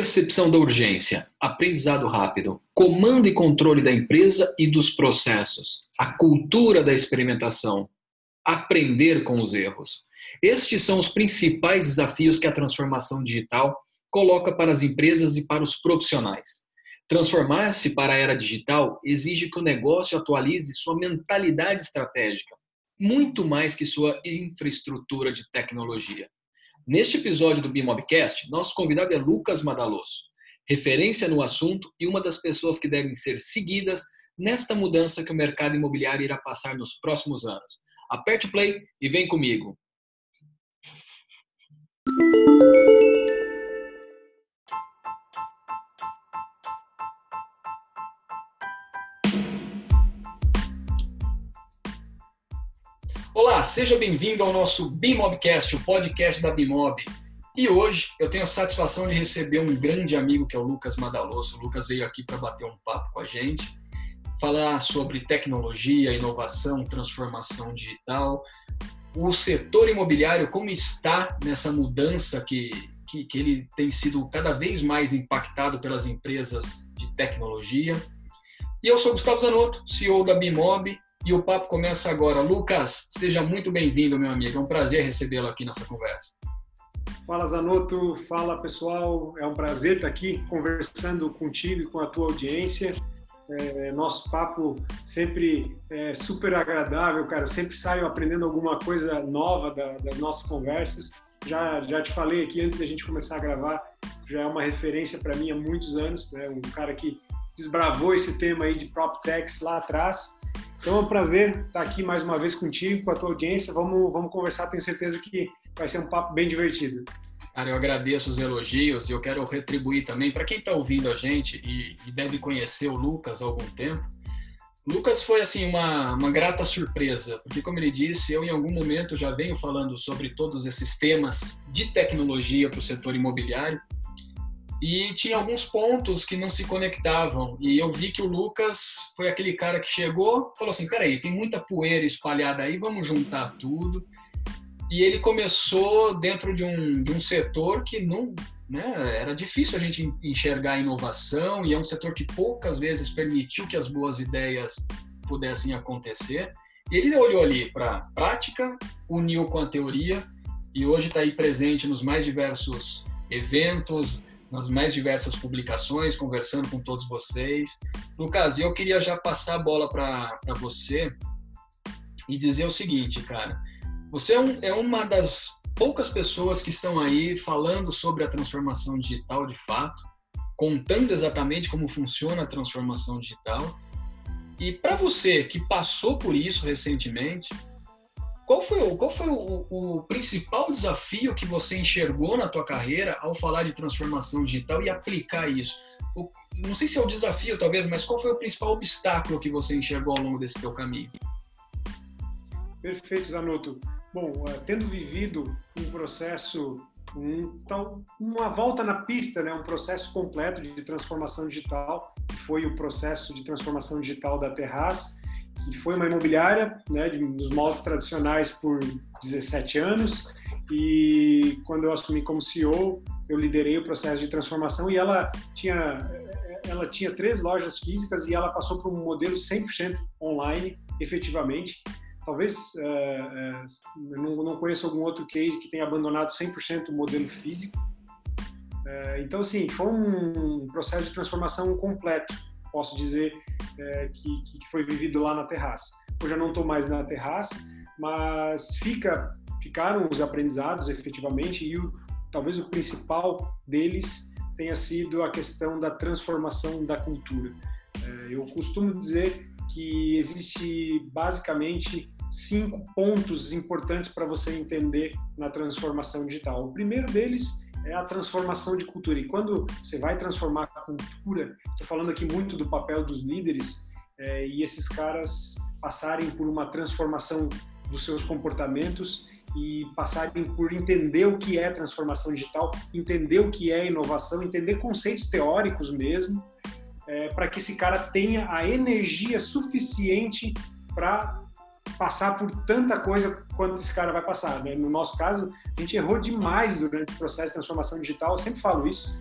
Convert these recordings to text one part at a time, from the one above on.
Percepção da urgência, aprendizado rápido, comando e controle da empresa e dos processos, a cultura da experimentação, aprender com os erros. Estes são os principais desafios que a transformação digital coloca para as empresas e para os profissionais. Transformar-se para a era digital exige que o negócio atualize sua mentalidade estratégica, muito mais que sua infraestrutura de tecnologia. Neste episódio do Bimobcast, nosso convidado é Lucas Madaloso, referência no assunto e uma das pessoas que devem ser seguidas nesta mudança que o mercado imobiliário irá passar nos próximos anos. Aperte o play e vem comigo. Olá, seja bem-vindo ao nosso Bimobcast, o podcast da Bimob. E hoje eu tenho a satisfação de receber um grande amigo que é o Lucas Madaloso. O Lucas veio aqui para bater um papo com a gente, falar sobre tecnologia, inovação, transformação digital, o setor imobiliário, como está nessa mudança que, que, que ele tem sido cada vez mais impactado pelas empresas de tecnologia. E eu sou Gustavo Zanotto, CEO da Bimob, e o papo começa agora. Lucas, seja muito bem-vindo, meu amigo. É um prazer recebê-lo aqui nessa conversa. Fala, Zanotto. Fala, pessoal. É um prazer estar aqui conversando contigo e com a tua audiência. É, nosso papo sempre é super agradável, cara. Sempre saio aprendendo alguma coisa nova da, das nossas conversas. Já, já te falei aqui antes da gente começar a gravar, já é uma referência para mim há muitos anos. Né? Um cara que desbravou esse tema aí de prop techs lá atrás então é um prazer estar aqui mais uma vez contigo, com a tua audiência. Vamos, vamos conversar, tenho certeza que vai ser um papo bem divertido. Cara, eu agradeço os elogios e eu quero retribuir também para quem está ouvindo a gente e, e, deve conhecer o Lucas há algum tempo. Lucas foi assim uma, uma grata surpresa, porque como ele disse, eu em algum momento já venho falando sobre todos esses temas de tecnologia para o setor imobiliário e tinha alguns pontos que não se conectavam. E eu vi que o Lucas foi aquele cara que chegou, falou assim: peraí, tem muita poeira espalhada aí, vamos juntar tudo. E ele começou dentro de um, de um setor que não. Né, era difícil a gente enxergar a inovação e é um setor que poucas vezes permitiu que as boas ideias pudessem acontecer. Ele olhou ali para a prática, uniu com a teoria e hoje está aí presente nos mais diversos eventos, nas mais diversas publicações, conversando com todos vocês. Lucas, eu queria já passar a bola para você e dizer o seguinte, cara. Você é, um, é uma das poucas pessoas que estão aí falando sobre a transformação digital de fato, contando exatamente como funciona a transformação digital. E para você que passou por isso recentemente, qual foi, o, qual foi o, o, principal desafio que você enxergou na tua carreira ao falar de transformação digital e aplicar isso? O, não sei se é o desafio, talvez, mas qual foi o principal obstáculo que você enxergou ao longo desse teu caminho? Perfeito, Zanotto. Bom, eh, tendo vivido um processo, um, tal, uma volta na pista, né, um processo completo de transformação digital, que foi o processo de transformação digital da Terraz, que foi uma imobiliária, né, dos moldes tradicionais por 17 anos. E quando eu assumi como CEO, eu liderei o processo de transformação e ela tinha ela tinha três lojas físicas e ela passou para um modelo 100% online, efetivamente. Talvez uh, uh, não, não conheço algum outro case que tenha abandonado 100% o modelo físico. Uh, então, assim, foi um processo de transformação completo posso dizer é, que, que foi vivido lá na terraça. Eu não estou mais na terraça, mas fica, ficaram os aprendizados efetivamente e o, talvez o principal deles tenha sido a questão da transformação da cultura. É, eu costumo dizer que existe basicamente cinco pontos importantes para você entender na transformação digital. O primeiro deles é a transformação de cultura. E quando você vai transformar cultura, estou falando aqui muito do papel dos líderes é, e esses caras passarem por uma transformação dos seus comportamentos e passarem por entender o que é transformação digital, entender o que é inovação, entender conceitos teóricos mesmo, é, para que esse cara tenha a energia suficiente para passar por tanta coisa quanto esse cara vai passar. Né? No nosso caso, a gente errou demais durante o processo de transformação digital, eu sempre falo isso,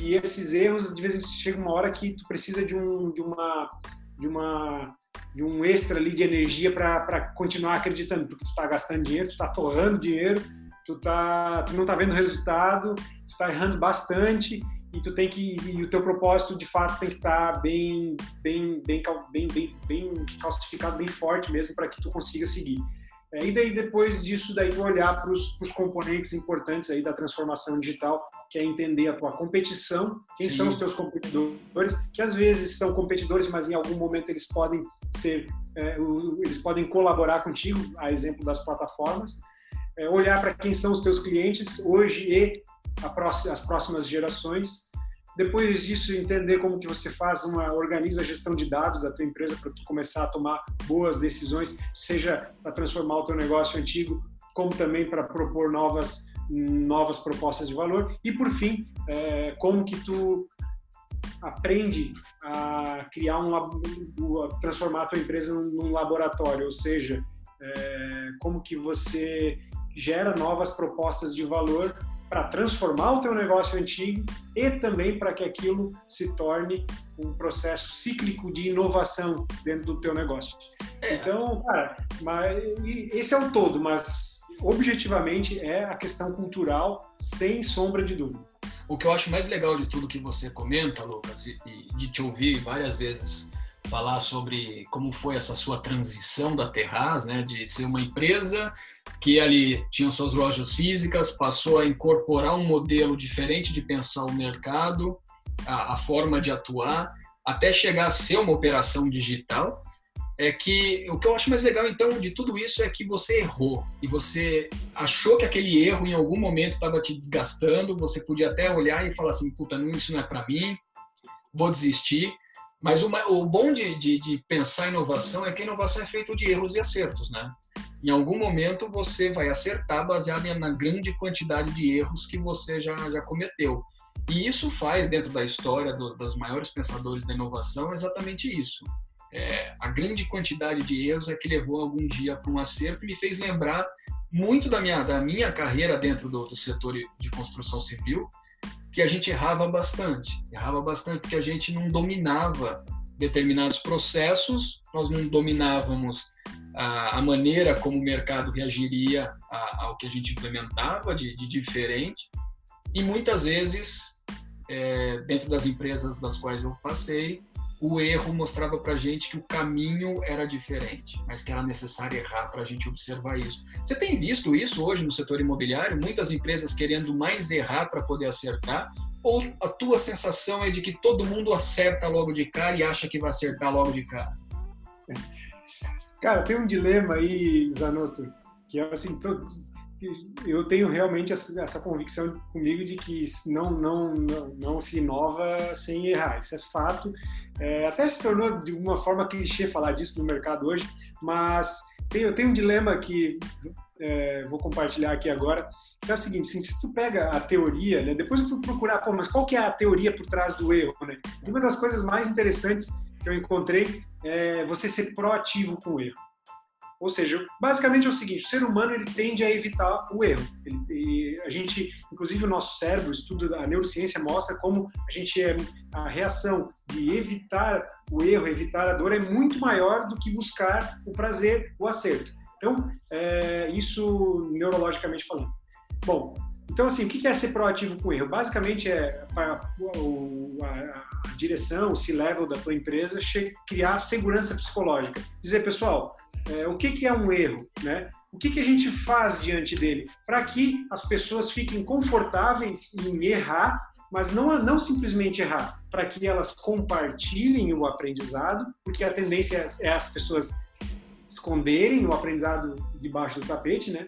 E esses erros, de vez em quando, chega uma hora que tu precisa de, um, de uma de uma de um extra ali de energia para continuar acreditando, porque tu está gastando dinheiro, tu está torrando dinheiro, tu, tá, tu não está vendo resultado, tu está errando bastante e tu tem que e o teu propósito de fato tem que estar tá bem, bem, bem, bem, bem, bem calcificado, bem forte mesmo para que tu consiga seguir. É, e daí depois disso daí olhar para os componentes importantes aí da transformação digital, que é entender a tua competição, quem Sim. são os teus competidores, que às vezes são competidores, mas em algum momento eles podem ser, é, eles podem colaborar contigo, a exemplo das plataformas. É, olhar para quem são os teus clientes hoje e próxima, as próximas gerações. Depois disso, entender como que você faz uma organiza a gestão de dados da tua empresa para tu começar a tomar boas decisões, seja para transformar o teu negócio antigo, como também para propor novas novas propostas de valor e por fim é, como que tu aprende a criar um a transformar a tua empresa num laboratório ou seja é, como que você gera novas propostas de valor para transformar o teu negócio antigo e também para que aquilo se torne um processo cíclico de inovação dentro do teu negócio. É. Então, cara, mas, esse é o todo, mas objetivamente é a questão cultural, sem sombra de dúvida. O que eu acho mais legal de tudo que você comenta, Lucas, e, de te ouvir várias vezes falar sobre como foi essa sua transição da Terraz, né, de ser uma empresa que ali tinha suas lojas físicas, passou a incorporar um modelo diferente de pensar o mercado, a, a forma de atuar, até chegar a ser uma operação digital. É que o que eu acho mais legal então de tudo isso é que você errou e você achou que aquele erro em algum momento estava te desgastando, você podia até olhar e falar assim, puta, não, isso não é para mim, vou desistir mas o, o bom de, de, de, pensar inovação é que a inovação é feita de erros e acertos, né? Em algum momento você vai acertar baseado na grande quantidade de erros que você já, já cometeu. E isso faz, dentro da história do, dos maiores pensadores da inovação, exatamente isso. É, a grande quantidade de erros é que levou algum dia para um acerto e me fez lembrar muito da minha, da minha carreira dentro do, do setor de construção civil, que a gente errava bastante. Errava bastante porque a gente não dominava determinados processos, nós não dominávamos a, a maneira como o mercado reagiria a, ao que a gente implementava de, de diferente. E muitas vezes, é, dentro das empresas das quais eu passei, o erro mostrava para gente que o caminho era diferente, mas que era necessário errar para a gente observar isso. Você tem visto isso hoje no setor imobiliário? Muitas empresas querendo mais errar para poder acertar? Ou a tua sensação é de que todo mundo acerta logo de cara e acha que vai acertar logo de cara? Cara, tem um dilema aí, Zanotto, que é assim, todo, eu tenho realmente essa, convicção comigo de que não, não, não, não se inova sem errar. Isso é fato. É, até se tornou de uma forma clichê falar disso no mercado hoje, mas tem, eu tenho um dilema que é, vou compartilhar aqui agora, que é o seguinte, assim, se tu pega a teoria, né, depois eu fui procurar, pô, mas qual que é a teoria por trás do erro, né? Uma das coisas mais interessantes que eu encontrei é você ser proativo com o erro. Ou seja, basicamente é o seguinte: o ser humano ele tende a evitar o erro. Ele, a gente, inclusive o nosso cérebro, o estudo da neurociência mostra como a gente é a reação de evitar o erro, evitar a dor é muito maior do que buscar o prazer, o acerto. Então, é, isso neurologicamente falando. Bom, então, assim, o que é ser proativo com erro? Basicamente é a, a, a direção, o C-level da tua empresa, criar segurança psicológica. Dizer, pessoal, é, o que, que é um erro, né? O que, que a gente faz diante dele para que as pessoas fiquem confortáveis em errar, mas não, não simplesmente errar, para que elas compartilhem o aprendizado, porque a tendência é as pessoas esconderem o aprendizado debaixo do tapete, né?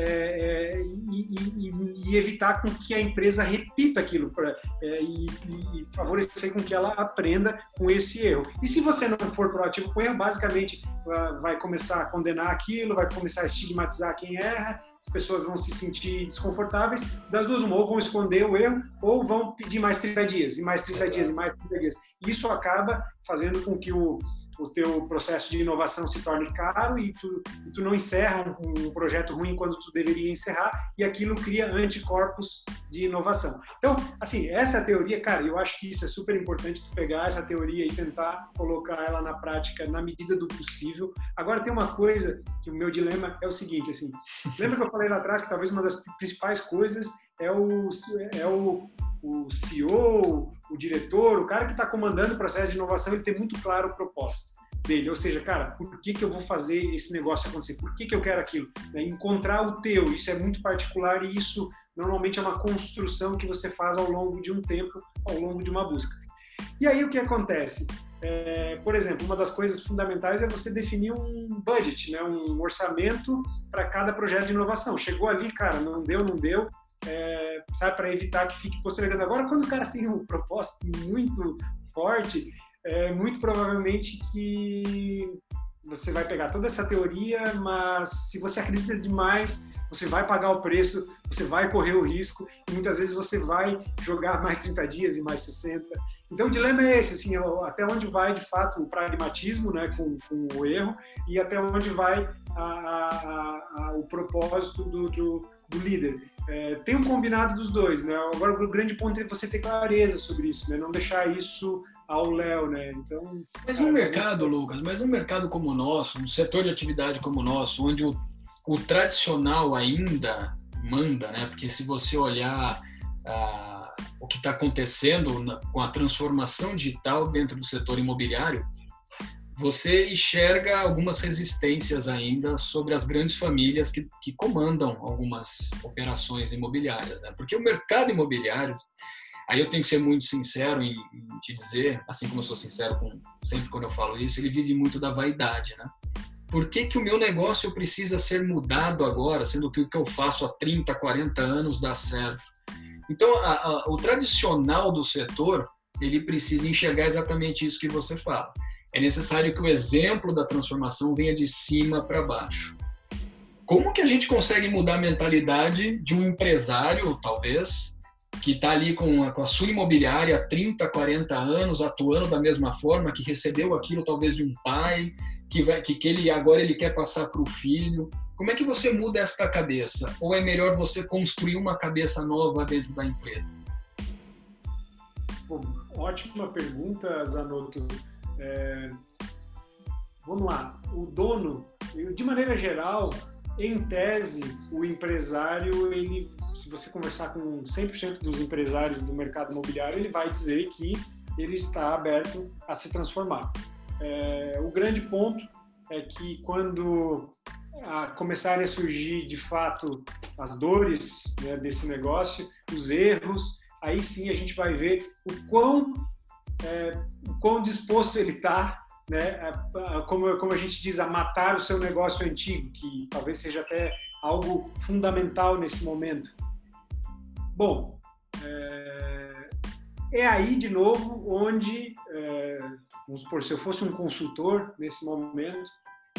É, é, e, e, e, evitar com que a empresa repita aquilo pra, é, e, e, favorecer com que ela aprenda com esse erro. E se você não for proativo com o erro, basicamente vai começar a condenar aquilo, vai começar a estigmatizar quem erra, as pessoas vão se sentir desconfortáveis, das duas uma, ou vão esconder o erro, ou vão pedir mais 30 dias, e mais 30 dias, e mais 30 dias. Isso acaba fazendo com que o, o teu processo de inovação se torne caro e tu, e tu não encerra um, um, projeto ruim quando tu deveria encerrar e aquilo cria anticorpos de inovação. Então, assim, essa teoria, cara, eu acho que isso é super importante tu pegar essa teoria e tentar colocar ela na prática na medida do possível. Agora tem uma coisa que o meu dilema é o seguinte, assim, lembra que eu falei lá atrás que talvez uma das principais coisas é o, é o, o CEO, o diretor, o cara que está comandando o processo de inovação, ele tem muito claro o propósito dele. Ou seja, cara, por que, que eu vou fazer esse negócio acontecer? Por que, que eu quero aquilo? É encontrar o teu, isso é muito particular e isso normalmente é uma construção que você faz ao longo de um tempo, ao longo de uma busca. E aí o que acontece? É, por exemplo, uma das coisas fundamentais é você definir um budget, né, um orçamento para cada projeto de inovação. Chegou ali, cara, não deu, não deu, é, sabe, para evitar que fique postergando. Agora, quando o cara tem um propósito muito forte, é muito provavelmente que você vai pegar toda essa teoria, mas se você acredita demais, você vai pagar o preço, você vai correr o risco e muitas vezes você vai jogar mais 30 dias e mais 60. Então o dilema é esse, assim, até onde vai de fato o pragmatismo, né, com, com o erro e até onde vai a, a, a, o propósito do, do, do líder. É, tem um combinado dos dois, né? Agora o grande ponto é você ter clareza sobre isso, né? Não deixar isso ao léu, né? Então. Mas no mercado, Lucas, mas no mercado como o nosso, no setor de atividade como o nosso, onde o, o tradicional ainda manda, né? Porque se você olhar ah, o que está acontecendo na, com a transformação digital dentro do setor imobiliário, você enxerga algumas resistências ainda sobre as grandes famílias que, que comandam algumas operações imobiliárias, né? Porque o mercado imobiliário, aí eu tenho que ser muito sincero em, em, te dizer, assim como eu sou sincero com, sempre quando eu falo isso, ele vive muito da vaidade, né? Por que, que o meu negócio precisa ser mudado agora, sendo que o que eu faço há 30, 40 anos dá certo? Então, a, a, o tradicional do setor, ele precisa enxergar exatamente isso que você fala é necessário que o exemplo da transformação venha de cima para baixo. Como que a gente consegue mudar a mentalidade de um empresário, talvez, que está ali com a, com a, sua imobiliária há 30, 40 anos, atuando da mesma forma, que recebeu aquilo talvez de um pai, que, vai, que, que ele agora ele quer passar para o filho. Como é que você muda esta cabeça? Ou é melhor você construir uma cabeça nova dentro da empresa? Bom, ótima pergunta, Zanotto. É, vamos lá, o dono, de maneira geral, em tese, o empresário, ele, se você conversar com 100% dos empresários do mercado imobiliário, ele vai dizer que ele está aberto a se transformar. É, o grande ponto é que quando a começarem a surgir de fato as dores né, desse negócio, os erros, aí sim a gente vai ver o quão é, quão disposto ele está, né, a, a, como, como a gente diz, a matar o seu negócio antigo, que talvez seja até algo fundamental nesse momento. Bom, é, é aí de novo onde, é, vamos supor, se eu fosse um consultor nesse momento,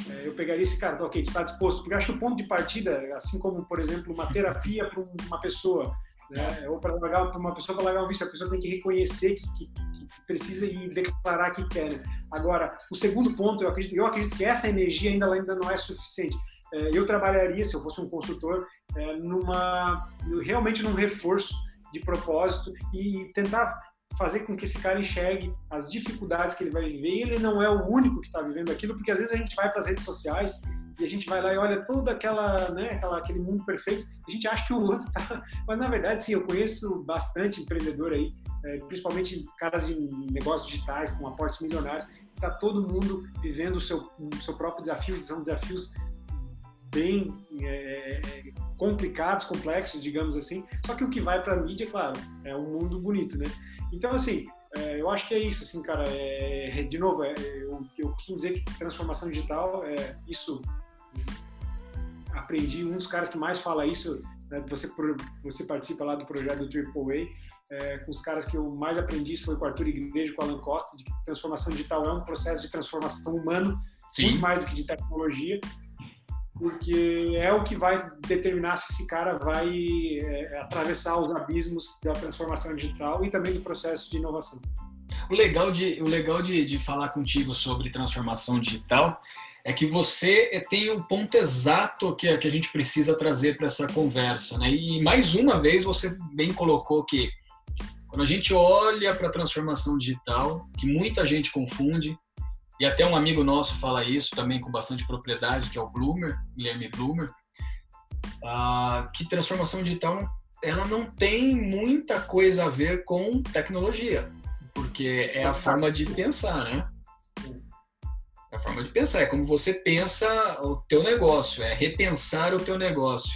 é, eu pegaria esse cara, ok, está disposto, porque acho que o ponto de partida, assim como, por exemplo, uma terapia para uma pessoa, né? Ou para largar uma pessoa para largar um vício, a pessoa tem que reconhecer que, que, que precisa e declarar que quer. Né? Agora, o segundo ponto, eu acredito, eu acredito que essa energia ainda ainda não é suficiente. É, eu trabalharia, se eu fosse um consultor, é, numa realmente num reforço de propósito e tentar fazer com que esse cara enxergue as dificuldades que ele vai viver. E ele não é o único que está vivendo aquilo, porque às vezes a gente vai para as redes sociais e a gente vai lá e olha todo aquela, né, aquela, aquele mundo perfeito, a gente acha que o outro está. Mas na verdade, sim, eu conheço bastante empreendedor aí, é, principalmente caras de negócios digitais com aportes milionários, está todo mundo vivendo o seu, o seu próprio desafio, são desafios bem é, complicados, complexos, digamos assim. Só que o que vai para a mídia, claro, é um mundo bonito, né? Então, assim, é, eu acho que é isso, assim, cara. É, de novo, é, eu, eu, costumo dizer que transformação digital, é, isso aprendi, um dos caras que mais fala isso, né, você, você participa lá do projeto do Triple A, é, com os caras que eu mais aprendi isso foi com o Arthur Igreja e com o Alan Costa, de que transformação digital é um processo de transformação humano, Sim. muito mais do que de tecnologia, porque é o que vai determinar se esse cara vai é, atravessar os abismos da transformação digital e também do processo de inovação. O legal de, o legal de, de falar contigo sobre transformação digital é que você tem o ponto exato que, que a gente precisa trazer para essa conversa. Né? E mais uma vez você bem colocou que quando a gente olha para a transformação digital, que muita gente confunde, e até um amigo nosso fala isso também com bastante propriedade, que é o Bloomer, Guilherme Bloomer, ah, que transformação digital ela não tem muita coisa a ver com tecnologia, porque é a forma de pensar, né? Forma de pensar, é como você pensa o teu negócio, é repensar o teu negócio.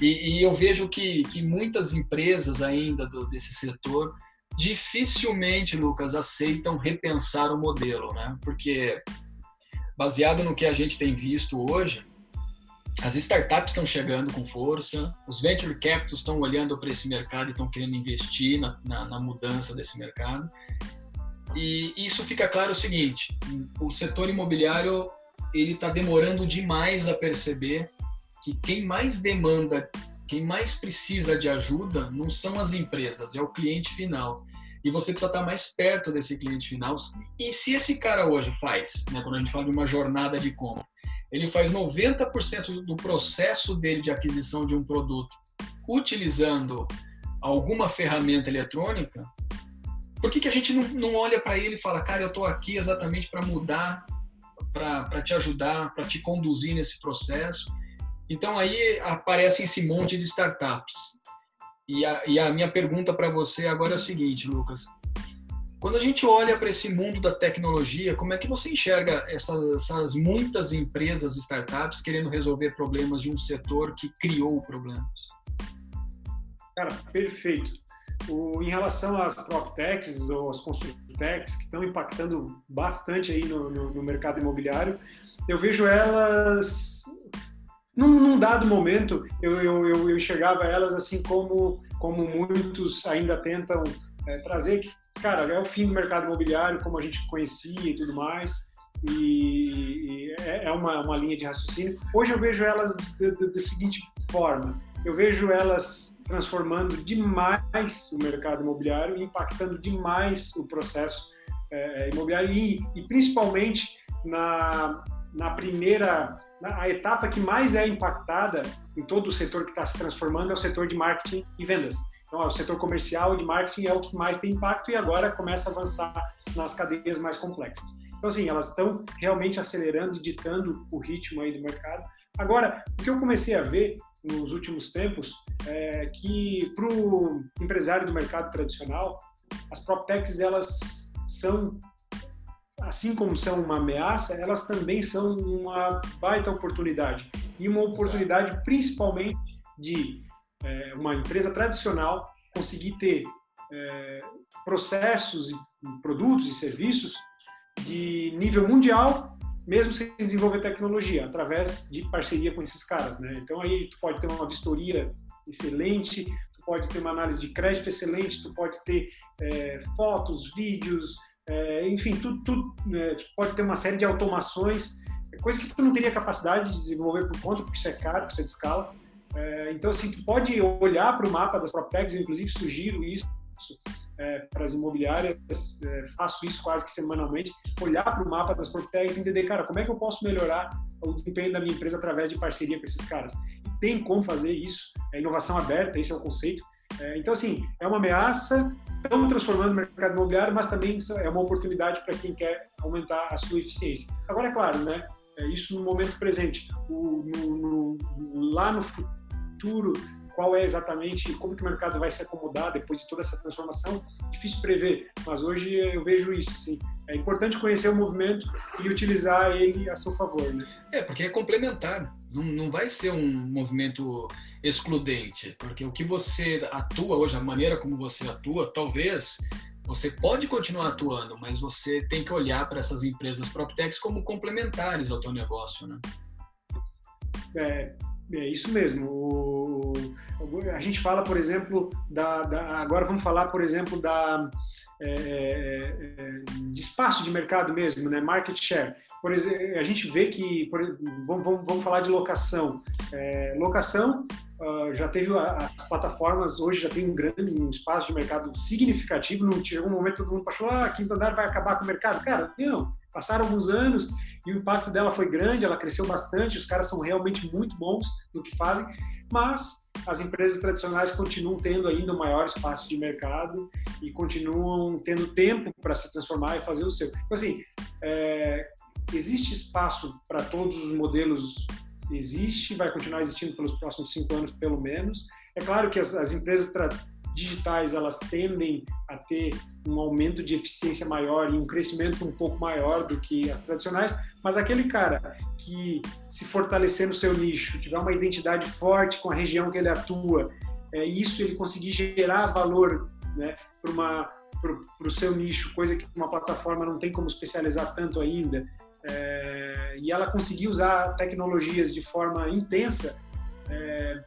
E, e eu vejo que, que muitas empresas ainda do, desse setor dificilmente, Lucas, aceitam repensar o modelo, né? Porque baseado no que a gente tem visto hoje, as startups estão chegando com força, os venture capitals estão olhando para esse mercado e estão querendo investir na, na, na, mudança desse mercado. E isso fica claro o seguinte: o setor imobiliário ele está demorando demais a perceber que quem mais demanda, quem mais precisa de ajuda, não são as empresas, é o cliente final. E você precisa estar mais perto desse cliente final. E se esse cara hoje faz, né, quando a gente fala de uma jornada de compra, ele faz 90% do processo dele de aquisição de um produto utilizando alguma ferramenta eletrônica, por que, que a gente não, não olha para ele e fala, cara, eu estou aqui exatamente para mudar, para te ajudar, para te conduzir nesse processo? Então aí aparece esse monte de startups. E a, e a minha pergunta para você agora é o seguinte, Lucas: quando a gente olha para esse mundo da tecnologia, como é que você enxerga essas, essas, muitas empresas, startups, querendo resolver problemas de um setor que criou problemas? Cara, perfeito. O, em relação às PropTechs ou às Construtechs, que estão impactando bastante aí no, no, no mercado imobiliário, eu vejo elas num, num, dado momento, eu, eu, eu, enxergava elas assim como, como muitos ainda tentam é, trazer cara, é o fim do mercado imobiliário como a gente conhecia e tudo mais. E, e é, é uma, uma linha de raciocínio. Hoje eu vejo elas da seguinte forma: eu vejo elas transformando demais o mercado imobiliário, impactando demais o processo é, imobiliário e, e, principalmente na, na primeira, a etapa que mais é impactada em todo o setor que está se transformando é o setor de marketing e vendas. Então, o setor comercial de marketing é o que mais tem impacto e agora começa a avançar nas cadeias mais complexas. Então, assim, elas estão realmente acelerando e ditando o ritmo aí do mercado. Agora, o que eu comecei a ver nos últimos tempos é que para o empresário do mercado tradicional, as PropTechs, elas são, assim como são uma ameaça, elas também são uma baita oportunidade. E uma oportunidade principalmente de é, uma empresa tradicional conseguir ter é, processos, produtos e serviços de nível mundial, mesmo sem desenvolver tecnologia, através de parceria com esses caras, né? Então aí tu pode ter uma vistoria excelente, tu pode ter uma análise de crédito excelente, tu pode ter é, fotos, vídeos, é, enfim, tu, tu, né, tu, pode ter uma série de automações, coisa que tu não teria capacidade de desenvolver por conta, porque isso é caro, isso é de escala. É, então, assim, tu pode olhar para o mapa das PropTechs, inclusive sugiro isso é, para as imobiliárias, é, faço isso quase que semanalmente, olhar para o mapa das PropTechs e entender, cara, como é que eu posso melhorar o desempenho da minha empresa através de parceria com esses caras. Tem como fazer isso, é inovação aberta, esse é o conceito. É, então, assim, é uma ameaça, estamos transformando o mercado imobiliário, mas também é uma oportunidade para quem quer aumentar a sua eficiência. Agora, é claro, né? É isso no momento presente. O, no, no, lá no futuro, qual é exatamente, como que o mercado vai se acomodar depois de toda essa transformação, difícil prever, mas hoje eu vejo isso, sim. É importante conhecer o movimento e utilizar ele a seu favor, né? É, porque é complementar, não, não vai ser um movimento excludente, porque o que você atua hoje, a maneira como você atua, talvez você pode continuar atuando, mas você tem que olhar para essas empresas PropTechs como complementares ao teu negócio, né? É, é isso mesmo. O, a gente fala, por exemplo, da, da, agora vamos falar, por exemplo, da é, é, é, de espaço de mercado mesmo, né? Market share. Por exemplo, a gente vê que, por, vamos, vamos, vamos falar de locação. É, locação Uh, já teve as plataformas, hoje já tem um grande um espaço de mercado significativo. Não chegou um momento todo mundo achou, ah, a Quinta Andar vai acabar com o mercado. Cara, não. Passaram alguns anos e o impacto dela foi grande, ela cresceu bastante, os caras são realmente muito bons no que fazem, mas as empresas tradicionais continuam tendo ainda um maior espaço de mercado e continuam tendo tempo para se transformar e fazer o seu. Então, assim, é, existe espaço para todos os modelos existe, vai continuar existindo pelos próximos cinco anos, pelo menos. É claro que as, as empresas digitais elas tendem a ter um aumento de eficiência maior e um crescimento um pouco maior do que as tradicionais, mas aquele cara que se fortalecer no seu nicho, tiver uma identidade forte com a região que ele atua, é, isso ele conseguir gerar valor né, para uma para o seu nicho, coisa que uma plataforma não tem como especializar tanto ainda, é, e ela conseguir usar tecnologias de forma intensa, é,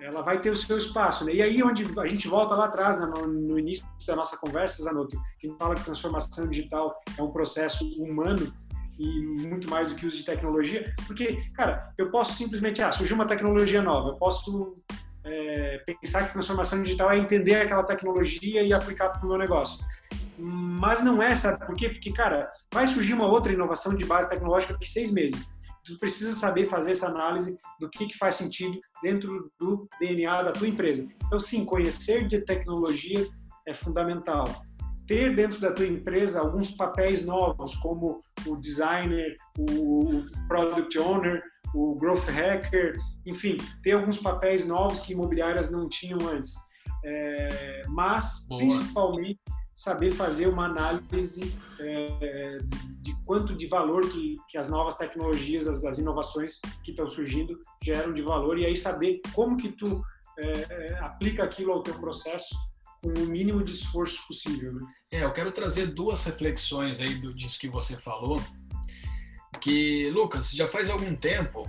ela vai ter o seu espaço. Né? E aí onde a gente volta lá atrás, né, no, no, início da nossa conversa, Zanotto, que fala que transformação digital é um processo humano e muito mais do que uso de tecnologia, porque, cara, eu posso simplesmente, ah, surgiu uma tecnologia nova, eu posso é, pensar que transformação digital é entender aquela tecnologia e aplicar para o meu negócio. Mas não é, sabe por quê? Porque, cara, vai surgir uma outra inovação de base tecnológica daqui seis meses. Tu precisa saber fazer essa análise do que, que faz sentido dentro do DNA da tua empresa. Então, sim, conhecer de tecnologias é fundamental. Ter dentro da tua empresa alguns papéis novos, como o designer, o product owner, o growth hacker, enfim, ter alguns papéis novos que imobiliárias não tinham antes. É, mas, Boa. principalmente, saber fazer uma análise é, de quanto de valor que, que as novas tecnologias, as, as inovações que estão surgindo geram de valor e aí saber como que tu é, é, aplica aquilo ao teu processo com o mínimo de esforço possível. Né? É, eu quero trazer duas reflexões aí do, disso que você falou, que, Lucas, já faz algum tempo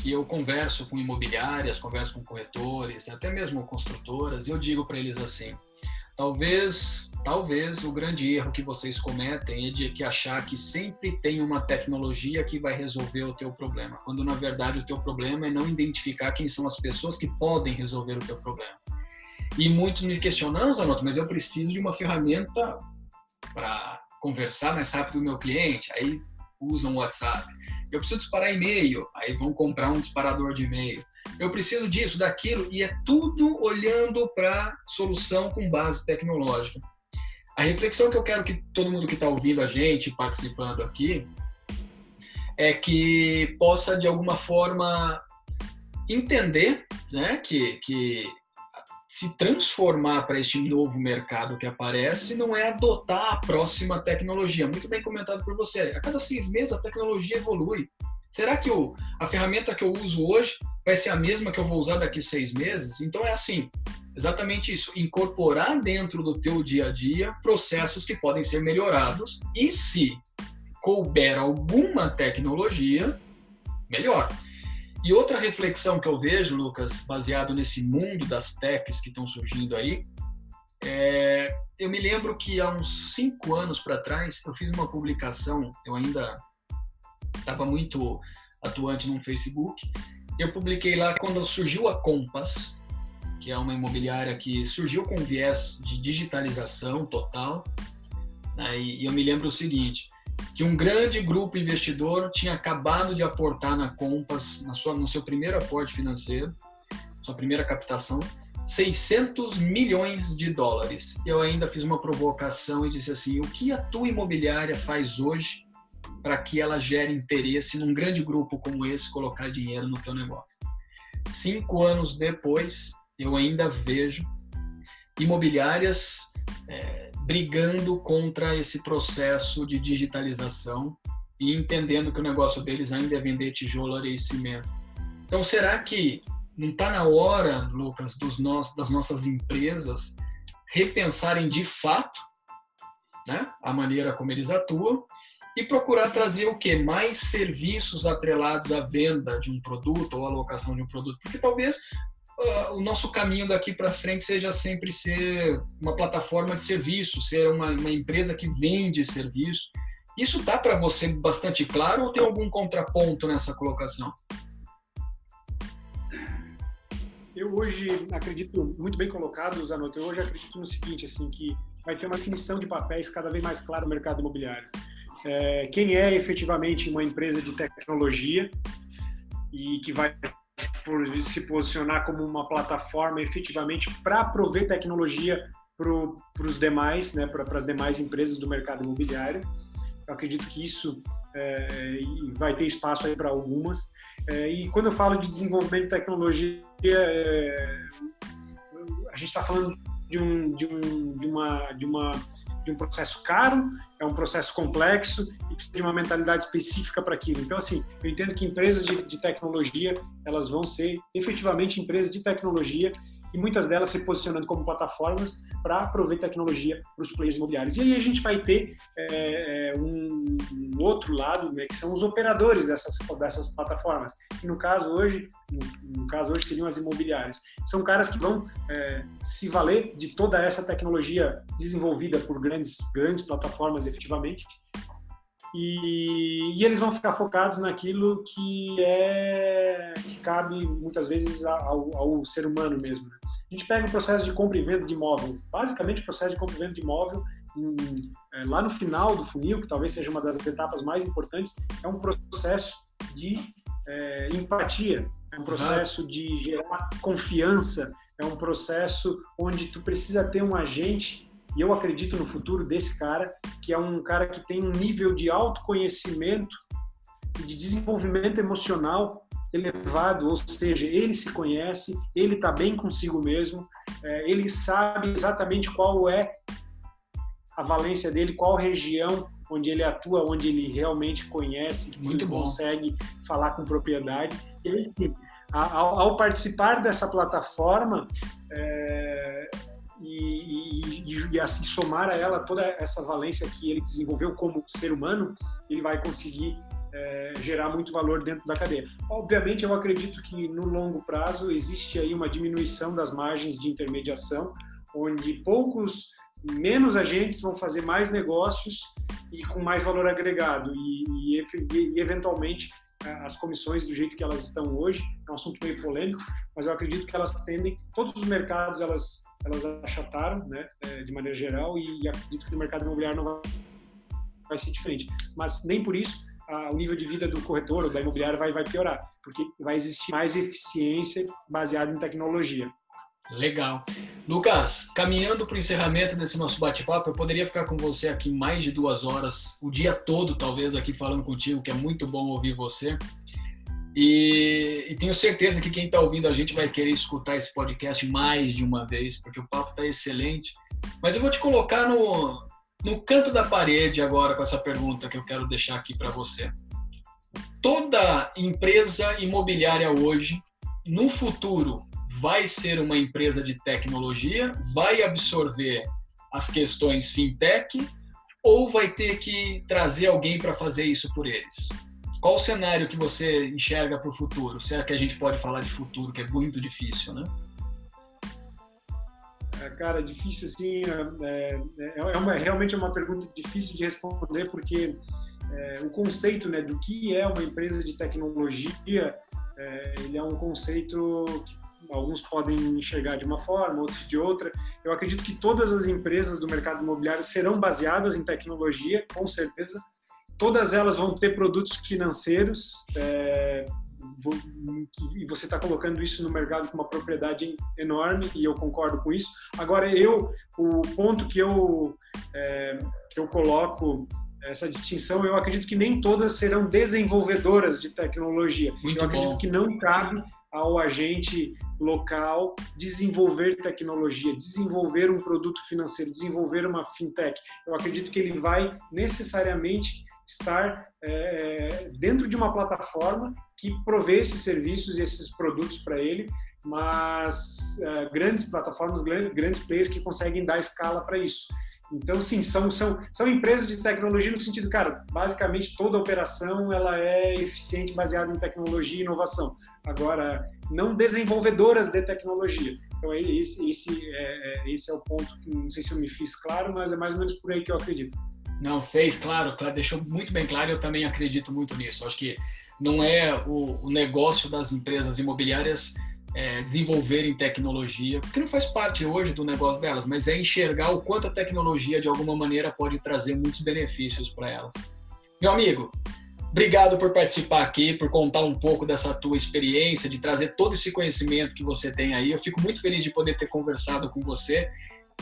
que eu converso com imobiliárias, converso com corretores, até mesmo construtoras, e eu digo para eles assim, Talvez, talvez o grande erro que vocês cometem é de que achar que sempre tem uma tecnologia que vai resolver o teu problema, quando na verdade o teu problema é não identificar quem são as pessoas que podem resolver o teu problema. E muitos me questionam, Zanotto, mas eu preciso de uma ferramenta para conversar mais rápido com o meu cliente. Aí usam o WhatsApp. Eu preciso disparar e-mail, aí vão comprar um disparador de e-mail. Eu preciso disso, daquilo, e é tudo olhando para solução com base tecnológica. A reflexão que eu quero que todo mundo que está ouvindo a gente, participando aqui, é que possa, de alguma forma, entender né, que, que se transformar para este novo mercado que aparece não é adotar a próxima tecnologia. Muito bem comentado por você. A cada seis meses a tecnologia evolui. Será que a ferramenta que eu uso hoje vai ser a mesma que eu vou usar daqui seis meses? Então é assim, exatamente isso. Incorporar dentro do teu dia a dia processos que podem ser melhorados e se couber alguma tecnologia, melhor. E outra reflexão que eu vejo, Lucas, baseado nesse mundo das techs que estão surgindo aí, é, eu me lembro que há uns cinco anos para trás eu fiz uma publicação, eu ainda estava muito atuante no Facebook. Eu publiquei lá quando surgiu a Compass, que é uma imobiliária que surgiu com viés de digitalização total. Né? E eu me lembro o seguinte: que um grande grupo investidor tinha acabado de aportar na Compass, na sua, no seu primeiro aporte financeiro, sua primeira captação, 600 milhões de dólares. Eu ainda fiz uma provocação e disse assim: o que a tua imobiliária faz hoje para que ela gere interesse num grande grupo como esse colocar dinheiro no teu negócio? Cinco anos depois, eu ainda vejo imobiliárias é, brigando contra esse processo de digitalização e entendendo que o negócio deles ainda é vender tijolo, areia e cimento. Então, será que não está na hora, Lucas, dos nossos, das nossas empresas repensarem de fato né, a maneira como eles atuam e procurar trazer o que mais serviços atrelados à venda de um produto ou à locação de um produto, porque talvez uh, o nosso caminho daqui para frente seja sempre ser uma plataforma de serviço, ser uma, uma empresa que vende serviço. Isso tá para você bastante claro ou tem algum contraponto nessa colocação? Eu hoje acredito, muito bem colocado, Zanotto, eu hoje acredito no seguinte, assim, que vai ter uma definição de papéis cada vez mais clara no mercado imobiliário. É, quem é efetivamente uma empresa de tecnologia e que vai se posicionar como uma plataforma efetivamente para prover tecnologia para os demais, né, para as demais empresas do mercado imobiliário. Eu acredito que isso é, vai ter espaço aí para algumas. É, e quando eu falo de desenvolvimento de tecnologia, é, a gente está falando de, um, de, um, de, uma, de, uma, de um processo caro, é um processo complexo e precisa de uma mentalidade específica para aquilo. Então, assim, eu entendo que empresas de, de tecnologia, elas vão ser efetivamente empresas de tecnologia e muitas delas se posicionando como plataformas para prover tecnologia para os players imobiliários. E aí a gente vai ter é, é, um, um, outro lado, né, que são os operadores dessas, dessas plataformas, que no caso hoje, no, no caso hoje seriam as imobiliárias. São caras que vão é, se valer de toda essa tecnologia desenvolvida por grandes, grandes plataformas, efetivamente, e, e, eles vão ficar focados naquilo que é que cabe muitas vezes ao, ao ser humano mesmo. Né? A gente pega o processo de compra e venda de imóvel. Basicamente, o processo de compra e venda de imóvel, em, é, lá no final do funil, que talvez seja uma das etapas mais importantes, é um processo de é, empatia, é um processo Exato. de gerar confiança, é um processo onde tu precisa ter um agente e eu acredito no futuro desse cara, que é um cara que tem um nível de autoconhecimento e de desenvolvimento emocional elevado, ou seja, ele se conhece, ele está bem consigo mesmo, é, ele sabe exatamente qual é a valência dele, qual região onde ele atua, onde ele realmente conhece, que Muito ele bom. consegue falar com propriedade. E sim, ao, ao participar dessa plataforma, é, e, e, e, assim somar a ela toda essa valência que ele desenvolveu como ser humano, ele vai conseguir é, gerar muito valor dentro da cadeia. Obviamente, eu acredito que no longo prazo existe aí uma diminuição das margens de intermediação, onde poucos, menos agentes vão fazer mais negócios e com mais valor agregado e, e, e eventualmente as comissões do jeito que elas estão hoje, é um assunto meio polêmico, mas eu acredito que elas tendem, todos os mercados elas elas achataram, né, é, de maneira geral, e, acredito que no mercado imobiliário não vai, vai ser diferente. Mas nem por isso o nível de vida do corretor ou da imobiliária vai, vai piorar, porque vai existir mais eficiência baseada em tecnologia. Legal. Lucas, caminhando para o encerramento desse nosso bate-papo, eu poderia ficar com você aqui mais de duas horas, o dia todo, talvez, aqui falando contigo, que é muito bom ouvir você. E, e, tenho certeza que quem está ouvindo a gente vai querer escutar esse podcast mais de uma vez, porque o papo está excelente. Mas eu vou te colocar no, no canto da parede agora com essa pergunta que eu quero deixar aqui para você. Toda empresa imobiliária hoje, no futuro, vai ser uma empresa de tecnologia, vai absorver as questões fintech ou vai ter que trazer alguém para fazer isso por eles? Qual o cenário que você enxerga para o futuro? Se é que a gente pode falar de futuro, que é muito difícil, né? É, cara, difícil assim, é, é, é uma, realmente é uma pergunta difícil de responder porque é, o conceito né, do que é uma empresa de tecnologia, é, ele é um conceito que alguns podem enxergar de uma forma, outros de outra. Eu acredito que todas as empresas do mercado imobiliário serão baseadas em tecnologia, com certeza, todas elas vão ter produtos financeiros é, e você está colocando isso no mercado com uma propriedade enorme e eu concordo com isso. Agora eu o ponto que eu é, que eu coloco essa distinção, eu acredito que nem todas serão desenvolvedoras de tecnologia. Muito eu acredito bom. que não cabe ao agente local desenvolver tecnologia, desenvolver um produto financeiro, desenvolver uma fintech. Eu acredito que ele vai necessariamente estar é, dentro de uma plataforma que provê esses serviços e esses produtos para ele, mas é, grandes plataformas, grandes players que conseguem dar escala para isso. Então, sim, são, são, são empresas de tecnologia no sentido, cara, basicamente toda operação ela é eficiente baseada em tecnologia e inovação. Agora, não desenvolvedoras de tecnologia. Então, é esse, esse, é, é, esse é o ponto não sei se eu me fiz claro, mas é mais ou menos por aí que eu acredito. Não, fez, claro, claro deixou muito bem claro eu também acredito muito nisso. Acho que não é o, o negócio das empresas imobiliárias é, desenvolverem tecnologia, porque não faz parte hoje do negócio delas, mas é enxergar o quanto a tecnologia, de alguma maneira, pode trazer muitos benefícios para elas. Meu amigo, obrigado por participar aqui, por contar um pouco dessa tua experiência, de trazer todo esse conhecimento que você tem aí. Eu fico muito feliz de poder ter conversado com você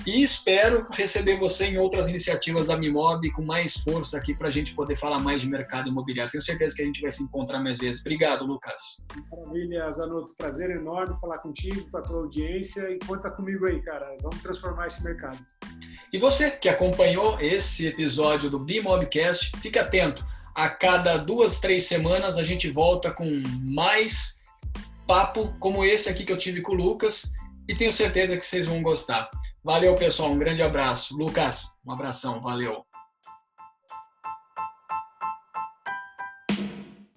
e espero receber você em outras iniciativas da Mimob com mais força aqui para a gente poder falar mais de mercado imobiliário. Tenho certeza que a gente vai se encontrar mais vezes. Obrigado, Lucas. Maravilha, Zanotto. Prazer enorme falar contigo, com a tua audiência e conta comigo aí, cara. Vamos transformar esse mercado. E você que acompanhou esse episódio do Bimobcast, fique atento. A cada duas, três semanas a gente volta com mais papo como esse aqui que eu tive com o Lucas e tenho certeza que vocês vão gostar. Valeu, pessoal. Um grande abraço. Lucas, um abração. Valeu.